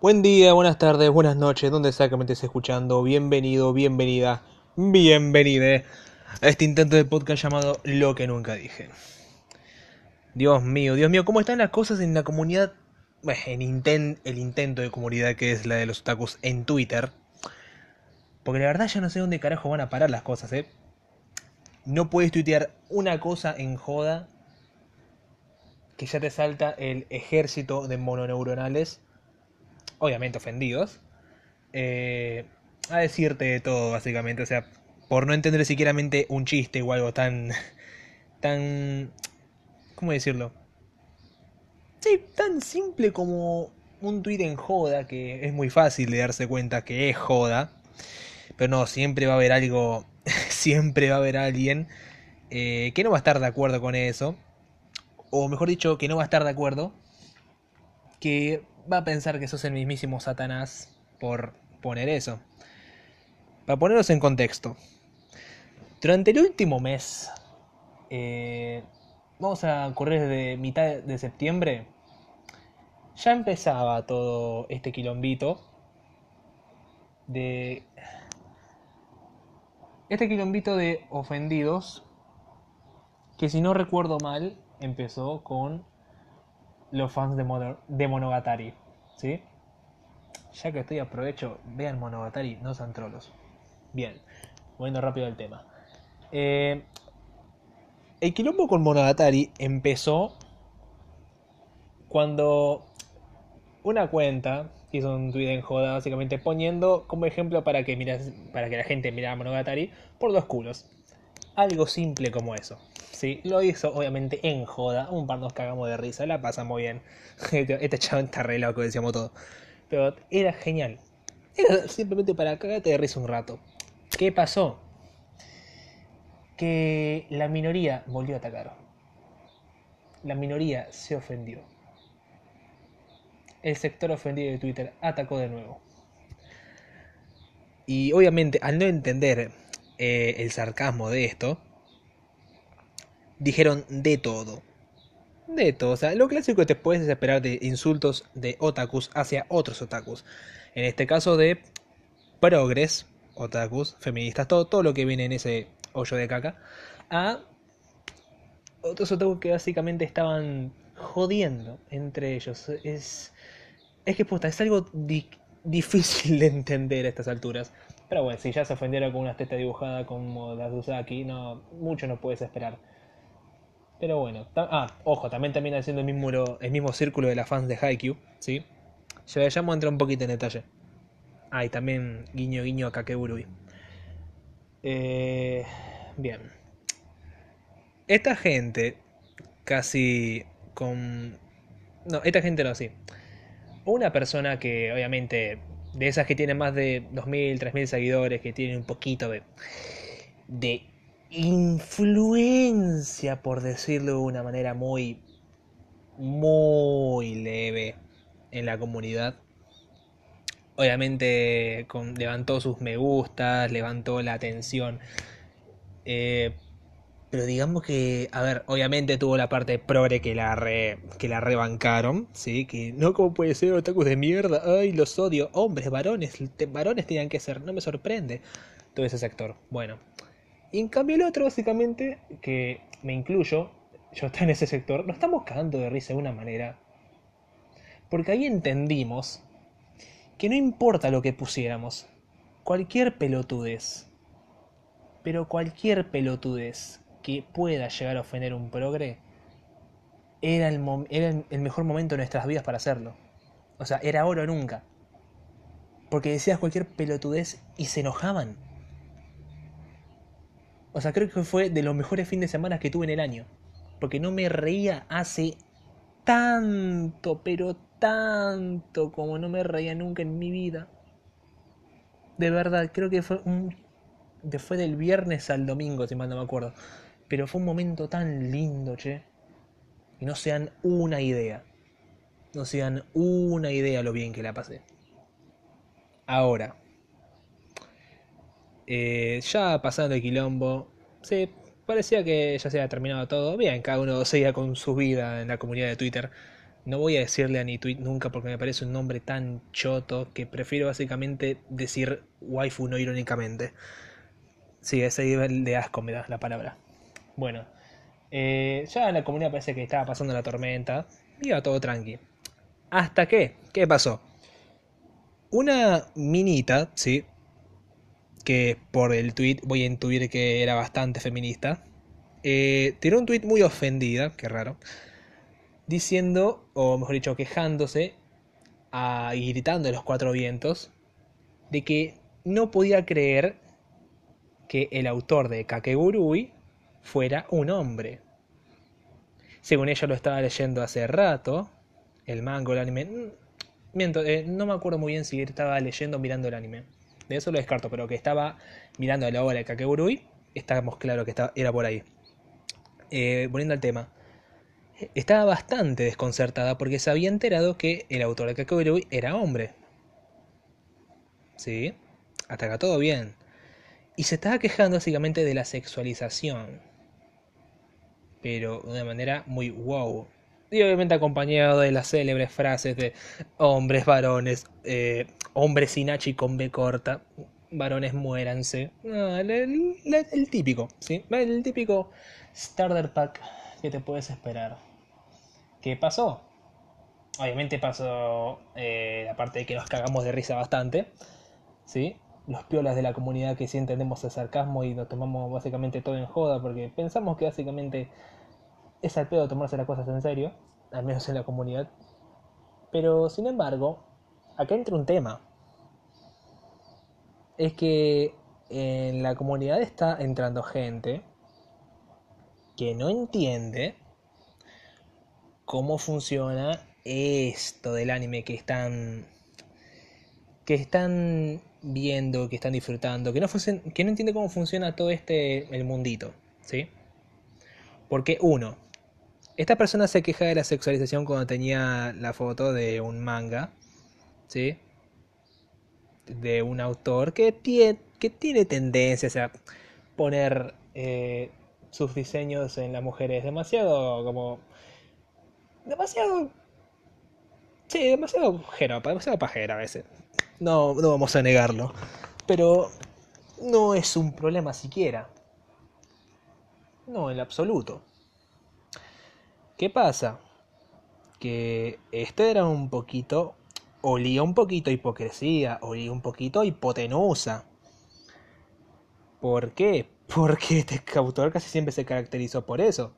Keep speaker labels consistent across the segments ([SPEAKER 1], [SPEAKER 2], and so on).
[SPEAKER 1] Buen día, buenas tardes, buenas noches, donde sea que me estés escuchando. Bienvenido, bienvenida, bienvenide a este intento de podcast llamado Lo que nunca dije. Dios mío, Dios mío, ¿cómo están las cosas en la comunidad? Bueno, en inten- el intento de comunidad que es la de los otakus en Twitter. Porque la verdad ya no sé dónde carajo van a parar las cosas, ¿eh? No puedes tuitear una cosa en joda que ya te salta el ejército de mononeuronales, obviamente ofendidos, eh, a decirte de todo, básicamente. O sea, por no entender siquiera un chiste o algo tan. tan. ¿Cómo decirlo? Sí, tan simple como un tweet en joda, que es muy fácil de darse cuenta que es joda. Pero no, siempre va a haber algo. siempre va a haber alguien eh, que no va a estar de acuerdo con eso. O mejor dicho, que no va a estar de acuerdo. Que va a pensar que sos el mismísimo Satanás por poner eso. Para ponerlos en contexto. Durante el último mes, eh, vamos a correr desde mitad de septiembre, ya empezaba todo este quilombito de... Este quilombito de ofendidos, que si no recuerdo mal, empezó con los fans de, Mono- de Monogatari, ¿sí? Ya que estoy aprovecho, vean Monogatari, no sean trolos. Bien, volviendo rápido al tema. Eh, el quilombo con Monogatari empezó cuando una cuenta hizo un tweet en joda, básicamente poniendo como ejemplo para que, miras, para que la gente mirara Monogatari por dos culos. Algo simple como eso. Sí, lo hizo obviamente en joda. Un par nos cagamos de risa, la pasamos bien. Este, este chabón está re loco, decíamos todo. Pero era genial. Era simplemente para cagarte de risa un rato. ¿Qué pasó? Que la minoría volvió a atacar. La minoría se ofendió. El sector ofendido de Twitter atacó de nuevo. Y obviamente, al no entender eh, el sarcasmo de esto, dijeron de todo. De todo. O sea, lo clásico que te puedes esperar de insultos de otakus hacia otros otakus. En este caso de progres, otakus, feministas, todo, todo lo que viene en ese hoyo de caca. A otros otakus que básicamente estaban jodiendo entre ellos. Es, es que puta, es algo di- difícil de entender a estas alturas. Pero bueno, si ya se ofendieron con una testa dibujada como las de Usaki, no, mucho no puedes esperar. Pero bueno, ah, ojo, también también haciendo el mismo, el mismo círculo de las fans de Haikyuu, ¿sí? Ya vamos a entrar un poquito en detalle. Ah, y también guiño guiño a Kakeburui. Eh, bien. Esta gente, casi con... No, esta gente no, sí. Una persona que obviamente, de esas que tienen más de 2.000, 3.000 seguidores, que tienen un poquito de... de influencia, por decirlo de una manera muy, muy leve en la comunidad. Obviamente levantó sus me gustas, levantó la atención. Eh, pero digamos que, a ver, obviamente tuvo la parte progre que la re, que la rebancaron, ¿sí? Que no, como puede ser otakus de mierda? Ay, los odio. Hombres, varones, varones tenían que ser, no me sorprende. Todo ese sector. Bueno. Y en cambio el otro, básicamente, que me incluyo, yo estoy en ese sector, nos estamos cagando de risa de una manera. Porque ahí entendimos que no importa lo que pusiéramos, cualquier pelotudez, pero cualquier pelotudez que pueda llegar a ofender un progre, era el, era el- mejor momento de nuestras vidas para hacerlo. O sea, era oro o nunca. Porque decías cualquier pelotudez y se enojaban. O sea, creo que fue de los mejores fines de semana que tuve en el año. Porque no me reía hace tanto, pero tanto como no me reía nunca en mi vida. De verdad, creo que fue un... Fue del viernes al domingo, si mal no me acuerdo. Pero fue un momento tan lindo, che. Y no se dan una idea. No se dan una idea lo bien que la pasé. Ahora. Eh, ya pasando el quilombo. Sí, parecía que ya se había terminado todo. Bien, cada uno seguía con su vida en la comunidad de Twitter. No voy a decirle a Nitweet nunca porque me parece un nombre tan choto que prefiero básicamente decir waifu no irónicamente. Sí, ese nivel de asco me da la palabra. Bueno, eh, ya en la comunidad parece que estaba pasando la tormenta. Iba todo tranqui. ¿Hasta qué? ¿Qué pasó? Una minita, sí, que por el tweet voy a intuir que era bastante feminista, eh, tiró un tweet muy ofendida, qué raro, diciendo, o mejor dicho, quejándose a, y gritando en los cuatro vientos, de que no podía creer que el autor de Kakegurui fuera un hombre. Según ella lo estaba leyendo hace rato, el manga, el anime. Mm, miento, eh, no me acuerdo muy bien si estaba leyendo o mirando el anime. De eso lo descarto, pero que estaba mirando la obra de Kakegurui, estábamos claro que estaba, era por ahí. Eh, volviendo al tema. Estaba bastante desconcertada porque se había enterado que el autor de Kakegurui era hombre. ¿Sí? Hasta acá todo bien. Y se estaba quejando básicamente de la sexualización. Pero de una manera muy wow. Y obviamente acompañado de las célebres frases de hombres, varones, eh, hombres sin H y con B corta, varones muéranse. el, típico, ¿sí? El típico starter pack que te puedes esperar. ¿Qué pasó? Obviamente pasó eh, la parte de que nos cagamos de risa bastante, ¿sí? Los piolas de la comunidad que sí entendemos el sarcasmo y nos tomamos básicamente todo en joda porque pensamos que básicamente es al pedo tomarse las cosas en serio, al menos en la comunidad. Pero sin embargo, acá entra un tema. Es que en la comunidad está entrando gente que no entiende cómo funciona esto del anime que están que están viendo, que están disfrutando, que no, que no entiende cómo funciona todo este el mundito, ¿sí? Porque uno, esta persona se queja de la sexualización cuando tenía la foto de un manga, ¿sí? De un autor que tiene, que tiene tendencias a poner eh, sus diseños en las mujeres demasiado como... Demasiado... Sí, demasiado jeropa, demasiado pajera a veces. No, no vamos a negarlo. Pero no es un problema siquiera. No, en absoluto. ¿Qué pasa? Que este era un poquito, olía un poquito hipocresía, olía un poquito hipotenusa. ¿Por qué? Porque este casi siempre se caracterizó por eso.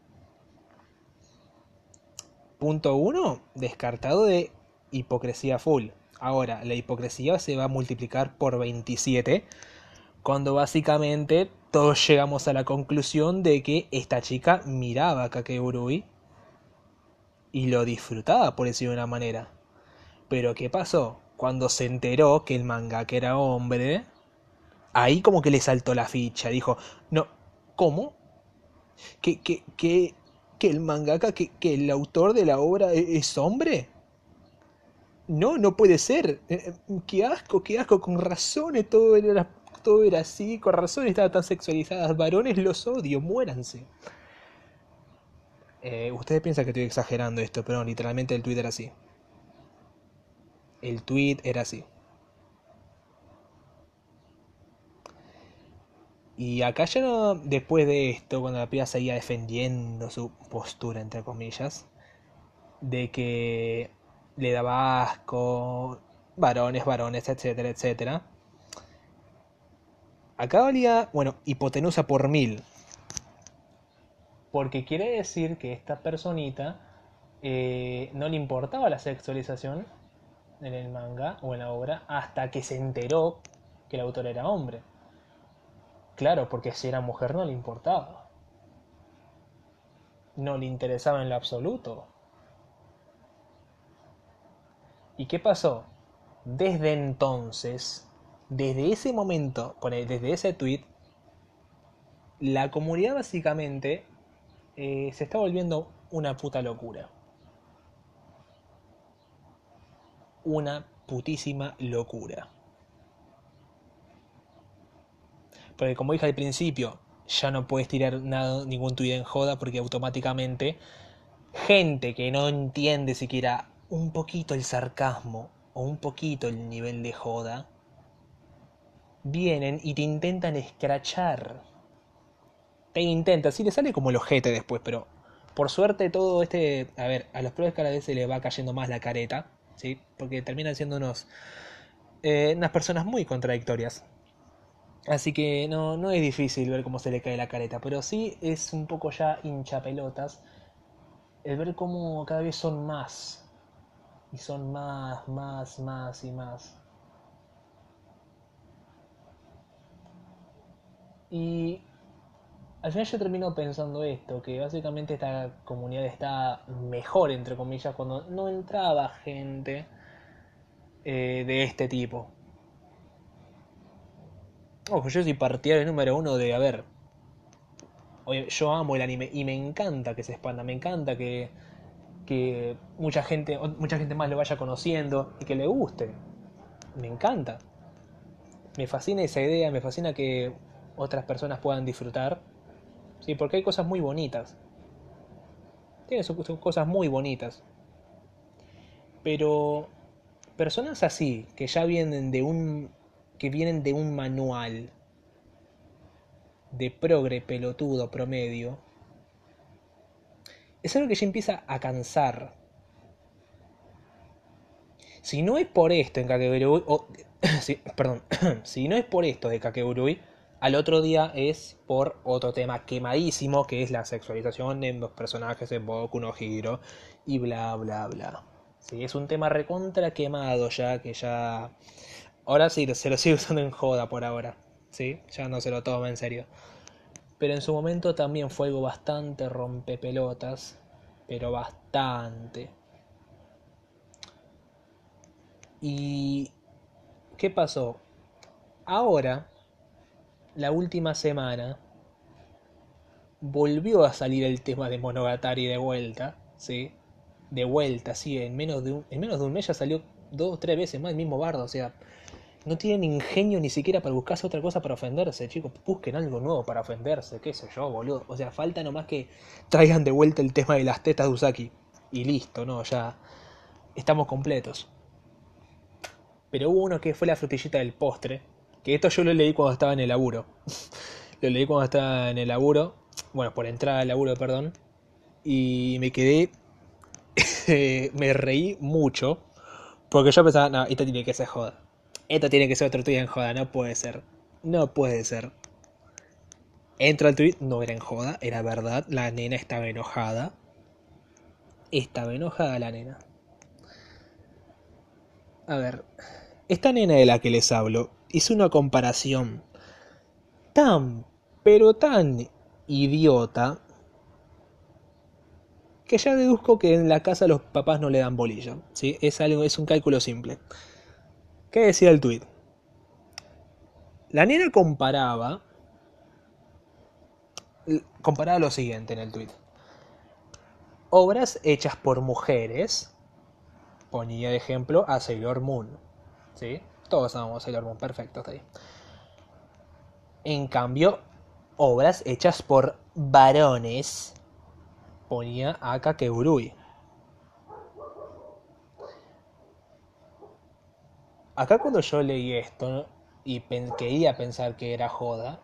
[SPEAKER 1] Punto 1. Descartado de hipocresía full. Ahora, la hipocresía se va a multiplicar por 27. Cuando básicamente todos llegamos a la conclusión de que esta chica miraba a Kakeurui y lo disfrutaba, por decirlo de una manera. Pero ¿qué pasó? Cuando se enteró que el mangaka era hombre, ahí como que le saltó la ficha. Dijo, no, ¿cómo? ¿Que, que, que, que el mangaka, que, que, el autor de la obra e, es hombre? No, no puede ser. Eh, eh, qué asco, qué asco. Con razones todo era, todo era así. Con razones estaba tan sexualizadas. Varones los odio, muéranse. Eh, ustedes piensan que estoy exagerando esto, pero literalmente el tweet era así. El tweet era así. Y acá ya no, después de esto, cuando la piba seguía defendiendo su postura, entre comillas, de que le daba asco, varones, varones, etcétera, etcétera. Acá valía, bueno, hipotenusa por mil, porque quiere decir que esta personita eh, no le importaba la sexualización en el manga o en la obra hasta que se enteró que el autor era hombre. Claro, porque si era mujer no le importaba. No le interesaba en lo absoluto. ¿Y qué pasó? Desde entonces, desde ese momento, desde ese tweet, la comunidad básicamente eh, se está volviendo una puta locura. Una putísima locura. Porque como dije al principio, ya no puedes tirar nada, ningún tweet en joda porque automáticamente gente que no entiende siquiera un poquito el sarcasmo o un poquito el nivel de joda, vienen y te intentan escrachar. Te intentan, sí le sale como el ojete después, pero por suerte todo este... A ver, a los pruebas cada vez se les va cayendo más la careta, ¿sí? Porque terminan siendo unos... Eh, unas personas muy contradictorias. Así que no, no es difícil ver cómo se le cae la careta, pero sí es un poco ya hincha pelotas el ver cómo cada vez son más. Y son más, más, más y más. Y al final yo termino pensando esto, que básicamente esta comunidad está mejor, entre comillas, cuando no entraba gente eh, de este tipo. Ojo, yo soy partidario número uno de, a ver, yo amo el anime y me encanta que se expanda, me encanta que, que mucha gente, mucha gente más lo vaya conociendo y que le guste. Me encanta. Me fascina esa idea, me fascina que otras personas puedan disfrutar. Sí, porque hay cosas muy bonitas. Tiene cosas muy bonitas. Pero personas así, que ya vienen de un que vienen de un manual de progre pelotudo promedio, es algo que ya empieza a cansar. Si no es por esto en Kakegurui, perdón, si no es por esto de Kakegurui, al otro día es por otro tema quemadísimo que es la sexualización en los personajes en Boku no Hiro y bla bla bla. Sí, es un tema recontra quemado ya que ya Ahora sí, se lo sigue usando en joda por ahora. ¿Sí? Ya no se lo toma en serio. Pero en su momento también fue algo bastante rompepelotas. Pero bastante. ¿Y qué pasó? Ahora, la última semana, volvió a salir el tema de Monogatari de vuelta, ¿sí? De vuelta, sí, en menos de un, en menos de un mes ya salió dos o tres veces más el mismo bardo, o sea, no tienen ingenio ni siquiera para buscarse otra cosa para ofenderse, chicos. Busquen algo nuevo para ofenderse, qué sé yo, boludo. O sea, falta nomás que traigan de vuelta el tema de las tetas de Usaki. Y listo, ¿no? Ya estamos completos. Pero hubo uno que fue la frutillita del postre. Que esto yo lo leí cuando estaba en el laburo. lo leí cuando estaba en el laburo. Bueno, por entrada al laburo, perdón. Y me quedé. me reí mucho. Porque yo pensaba, no, esto tiene que ser joda esto tiene que ser otro tweet en joda, no puede ser. No puede ser. Entro al tweet, no era en joda, era verdad. La nena estaba enojada. Estaba enojada la nena. A ver, esta nena de la que les hablo hizo una comparación tan, pero tan idiota que ya deduzco que en la casa los papás no le dan bolilla. ¿sí? Es, algo, es un cálculo simple. ¿Qué decía el tuit? La nena comparaba. Comparaba lo siguiente en el tuit. Obras hechas por mujeres. Ponía de ejemplo a Sailor Moon. ¿Sí? Todos amamos Sailor Moon, perfecto, está ahí. En cambio, obras hechas por varones. Ponía a Kakegurui. Acá cuando yo leí esto y quería pensar que era joda,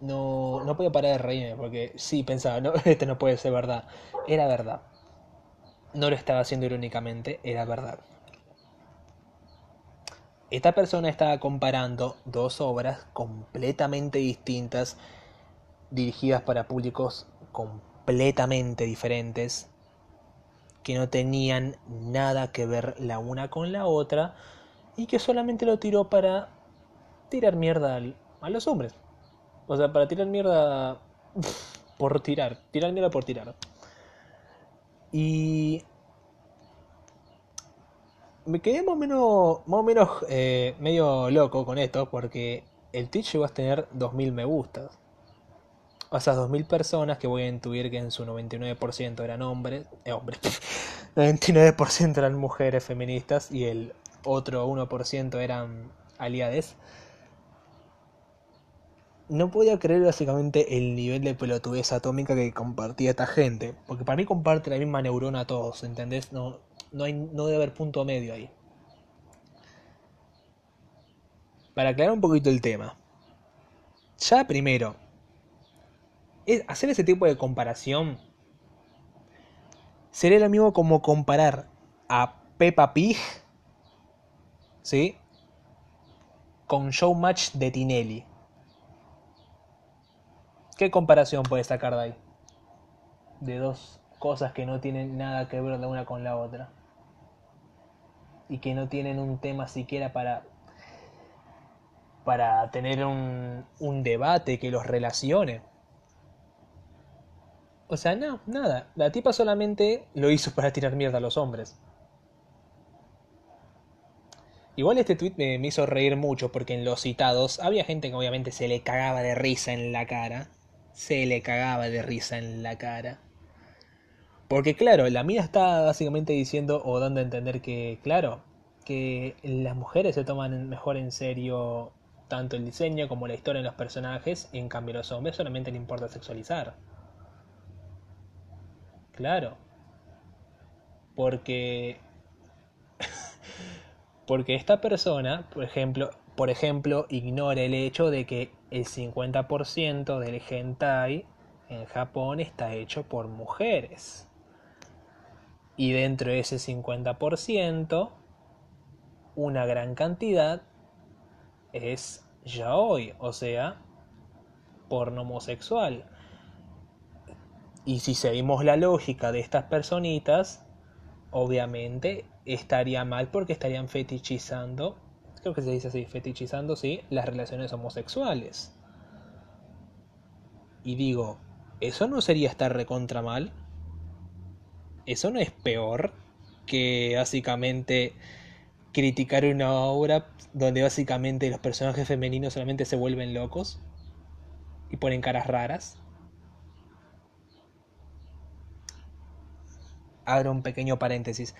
[SPEAKER 1] no, no podía parar de reírme porque sí pensaba, no, este no puede ser verdad. Era verdad. No lo estaba haciendo irónicamente, era verdad. Esta persona estaba comparando dos obras completamente distintas, dirigidas para públicos completamente diferentes, que no tenían nada que ver la una con la otra y que solamente lo tiró para tirar mierda a los hombres. O sea, para tirar mierda por tirar, tirar mierda por tirar. Y me quedé más o menos, más o menos eh, medio loco con esto porque el Twitch llegó a tener 2000 me gustas a esas 2.000 personas que voy a intuir que en su 99% eran hombres, eh, hombres, 99% eran mujeres feministas y el otro 1% eran aliades, no podía creer básicamente el nivel de pelotudez atómica que compartía esta gente. Porque para mí comparte la misma neurona todos, ¿entendés? No, no, hay, no debe haber punto medio ahí. Para aclarar un poquito el tema. Ya primero, hacer ese tipo de comparación sería lo mismo como comparar a Peppa Pig, ¿sí? Con Showmatch de Tinelli. ¿Qué comparación puedes sacar de ahí? De dos cosas que no tienen nada que ver la una con la otra. Y que no tienen un tema siquiera para para tener un, un debate que los relacione. O sea, no, nada. La tipa solamente lo hizo para tirar mierda a los hombres. Igual este tweet me, me, hizo reír mucho porque en los citados había gente que obviamente se le cagaba de risa en la cara. Se le cagaba de risa en la cara. Porque claro, la mía está básicamente diciendo o dando a entender que, claro, que las mujeres se toman mejor en serio tanto el diseño como la historia de los personajes, en cambio a los hombres solamente le importa sexualizar. Claro. Porque porque esta persona, por ejemplo, por ejemplo, ignora el hecho de que el 50% del hentai en Japón está hecho por mujeres. Y dentro de ese 50%, una gran cantidad es yaoi, o sea, porno homosexual. Y si seguimos la lógica de estas personitas, obviamente estaría mal porque estarían fetichizando, creo que se dice así, fetichizando, sí, las relaciones homosexuales. Y digo, ¿eso no sería estar recontra mal? ¿Eso no es peor que básicamente criticar una obra donde básicamente los personajes femeninos solamente se vuelven locos y ponen caras raras? abro un pequeño paréntesis.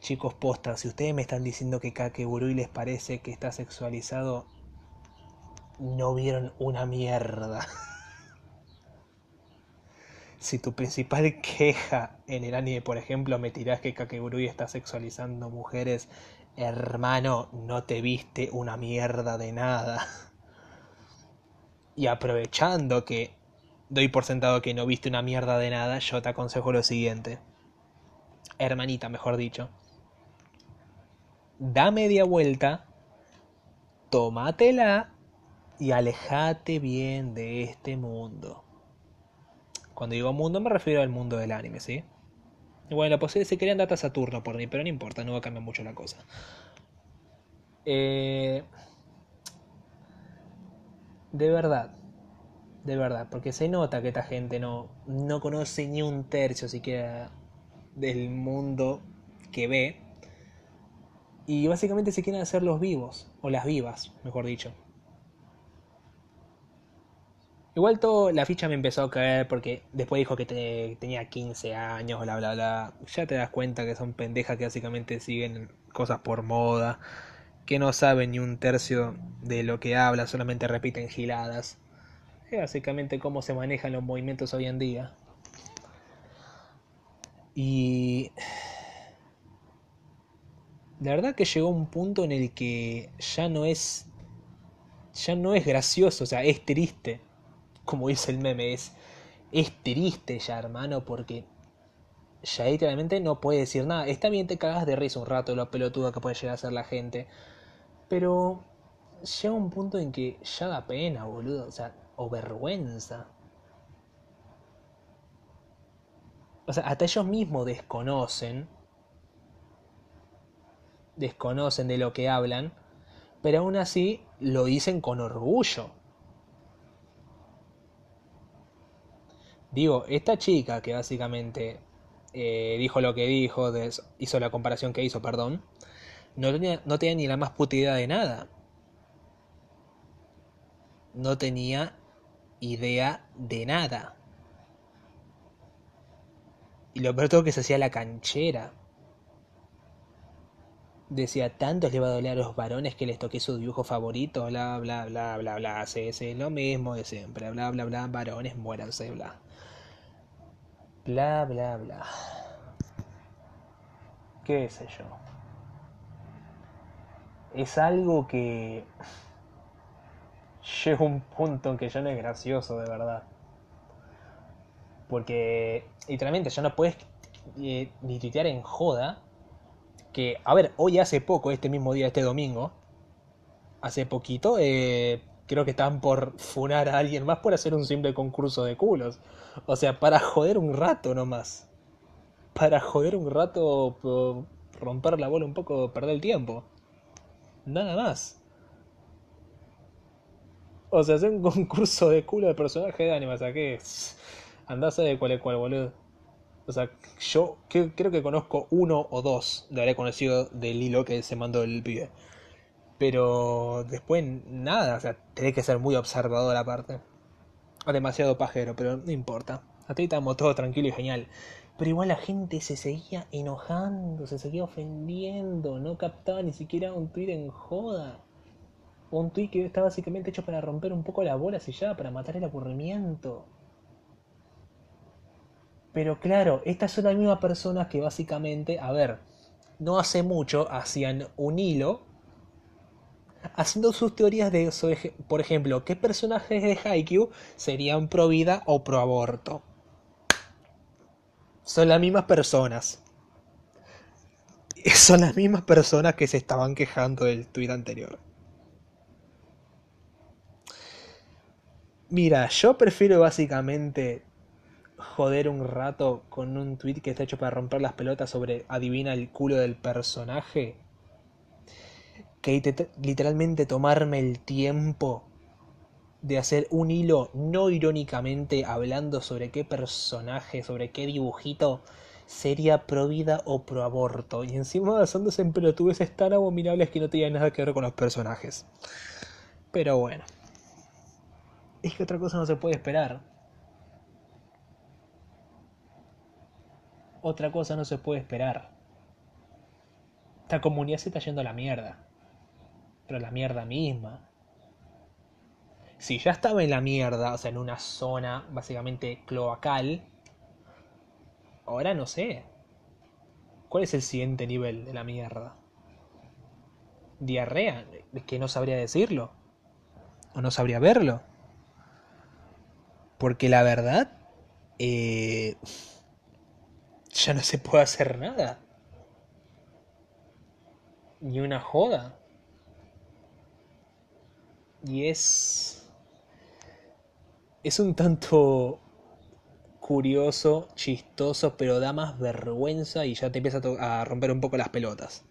[SPEAKER 1] Chicos, posta, si ustedes me están diciendo que Kakegurui les parece que está sexualizado, no vieron una mierda. si tu principal queja en el anime, por ejemplo, me tirás que Kakegurui está sexualizando mujeres, hermano, no te viste una mierda de nada. Y aprovechando que doy por sentado que no viste una mierda de nada, yo te aconsejo lo siguiente hermanita mejor dicho, da media vuelta, tómatela y alejate bien de este mundo. Cuando digo mundo me refiero al mundo del anime, ¿sí? Y bueno, pues se querían data Saturno por mí, pero no importa, no va a cambiar mucho la cosa. Eh, de verdad, de verdad, porque se nota que esta gente no, no conoce ni un tercio siquiera del mundo que ve. Y básicamente se quieren hacer los vivos, o las vivas, mejor dicho. Igual todo la ficha me empezó a caer porque después dijo que tenía 15 años, bla bla bla. Ya te das cuenta que son pendejas que básicamente siguen cosas por moda, que no saben ni un tercio de lo que habla, solamente repiten giladas. Es básicamente cómo se manejan los movimientos hoy en día. Y la verdad que llegó un punto en el que ya no es ya no es gracioso, o sea, es triste. Como dice el meme, es es triste ya, hermano, porque ya literalmente no puede decir nada. Está bien, te cagas de risa un rato lo pelotudo que puede llegar a ser la gente. Pero llega un punto en que ya da pena, boludo. O sea, o vergüenza. o sea, hasta ellos mismos desconocen, desconocen de lo que hablan, pero aún así lo dicen con orgullo. Digo, esta chica que básicamente eh, dijo lo que dijo, hizo la comparación que hizo, perdón, no tenía, no tenía ni la más puta idea de nada. No tenía idea de nada. Y lo peor todo que se hacía la canchera. decía, tanto le va a doler a los varones que les toqué su dibujo favorito, bla, bla, bla, bla, bla, sí, lo mismo de siempre, bla, bla, bla, varones, muéranse, bla. Bla, bla, bla. ¿Qué sé yo? Es algo que llega un punto en que ya no es gracioso, de verdad. Porque literalmente ya no puedes eh, ni tuitear en joda que, a ver, hoy hace poco, este mismo día, este domingo, hace poquito, eh, creo que estaban por funar a alguien más por hacer un simple concurso de culos. O sea, para joder un rato nomás. Para joder un rato, romper la bola un poco, perder el tiempo. Nada más. O sea, hacer un concurso de culo de personaje de anime, o sea, ¿qué es? Andás de cuál es cuál, boludo. O sea, yo creo que conozco uno o dos de haber conocido del hilo que se mandó el pibe. Pero después nada, o sea, tenés que ser muy observador aparte. O demasiado pajero, pero no importa. Hasta ahí estamos todos tranquilos y genial. Pero igual la gente se seguía enojando, se seguía ofendiendo, no captaba ni siquiera un tweet en joda. Un tweet que está básicamente hecho para romper un poco la bola y ya, para matar el aburrimiento. Pero claro, estas son las mismas personas que básicamente, a ver, no hace mucho hacían un hilo haciendo sus teorías de, por ejemplo, qué personajes de Haikyuu serían pro vida o pro aborto. Son las mismas personas. Son las mismas personas que se estaban quejando del tweet anterior. Mira, yo prefiero básicamente joder un rato con un tweet que está hecho para romper las pelotas sobre adivina el culo del personaje que literalmente tomarme el tiempo de hacer un hilo no irónicamente hablando sobre qué personaje, sobre qué dibujito sería pro vida o pro aborto. Y encima basándose en pelotudeces tan abominables que no tenían nada que ver con los personajes. Pero bueno. Es que otra cosa no se puede esperar. Otra cosa no se puede esperar. Esta comunidad se está yendo a la mierda. La mierda misma. Si ya estaba en la mierda, o sea, en una zona básicamente cloacal, ahora no sé. ¿Cuál es el siguiente nivel de la mierda? ¿Diarrea? Es que no sabría decirlo. O no sabría verlo. Porque la verdad... Eh ya no se puede hacer nada. Ni una joda. Y es... Es un tanto curioso, chistoso, pero da más vergüenza y ya te empieza a, romper un poco las pelotas.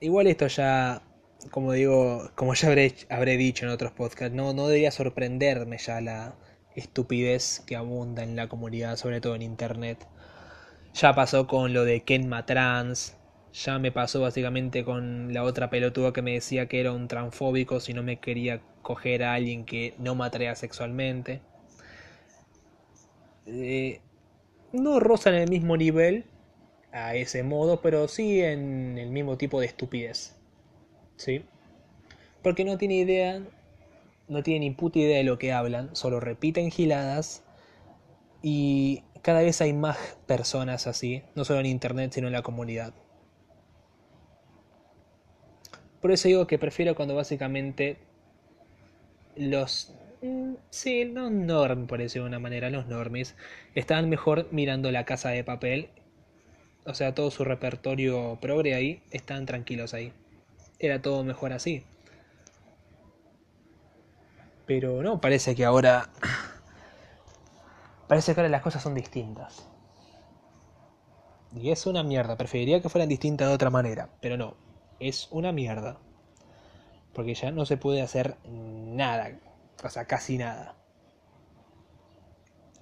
[SPEAKER 1] Igual esto ya, como digo, como ya habré, habré dicho en otros podcasts, no, no debería sorprenderme ya la, estupidez que abunda en la comunidad, sobre todo en internet. Ya pasó con lo de Kenma Trans, ya me pasó básicamente con la otra pelotuda que me decía que era un transfóbico si no me quería coger a alguien que no me sexualmente. Eh, no rozan el mismo nivel a ese modo, pero sí en el mismo tipo de estupidez. ¿Sí? Porque no tiene idea no tienen ni puta idea de lo que hablan, solo repiten giladas y cada vez hay más personas así, no solo en internet, sino en la comunidad. Por eso digo que prefiero cuando básicamente los... Mm, sí, no norm, por decirlo de una manera, los normies estaban mejor mirando la casa de papel. O sea, todo su repertorio progre ahí, estaban tranquilos ahí. Era todo mejor así. Pero no, parece que ahora. Parece que ahora las cosas son distintas. Y es una mierda. Preferiría que fueran distintas de otra manera. Pero no. Es una mierda. Porque ya no se puede hacer nada. O sea, casi nada.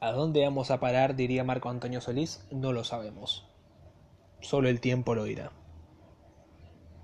[SPEAKER 1] ¿A dónde vamos a parar? Diría Marco Antonio Solís. No lo sabemos. Solo el tiempo lo dirá.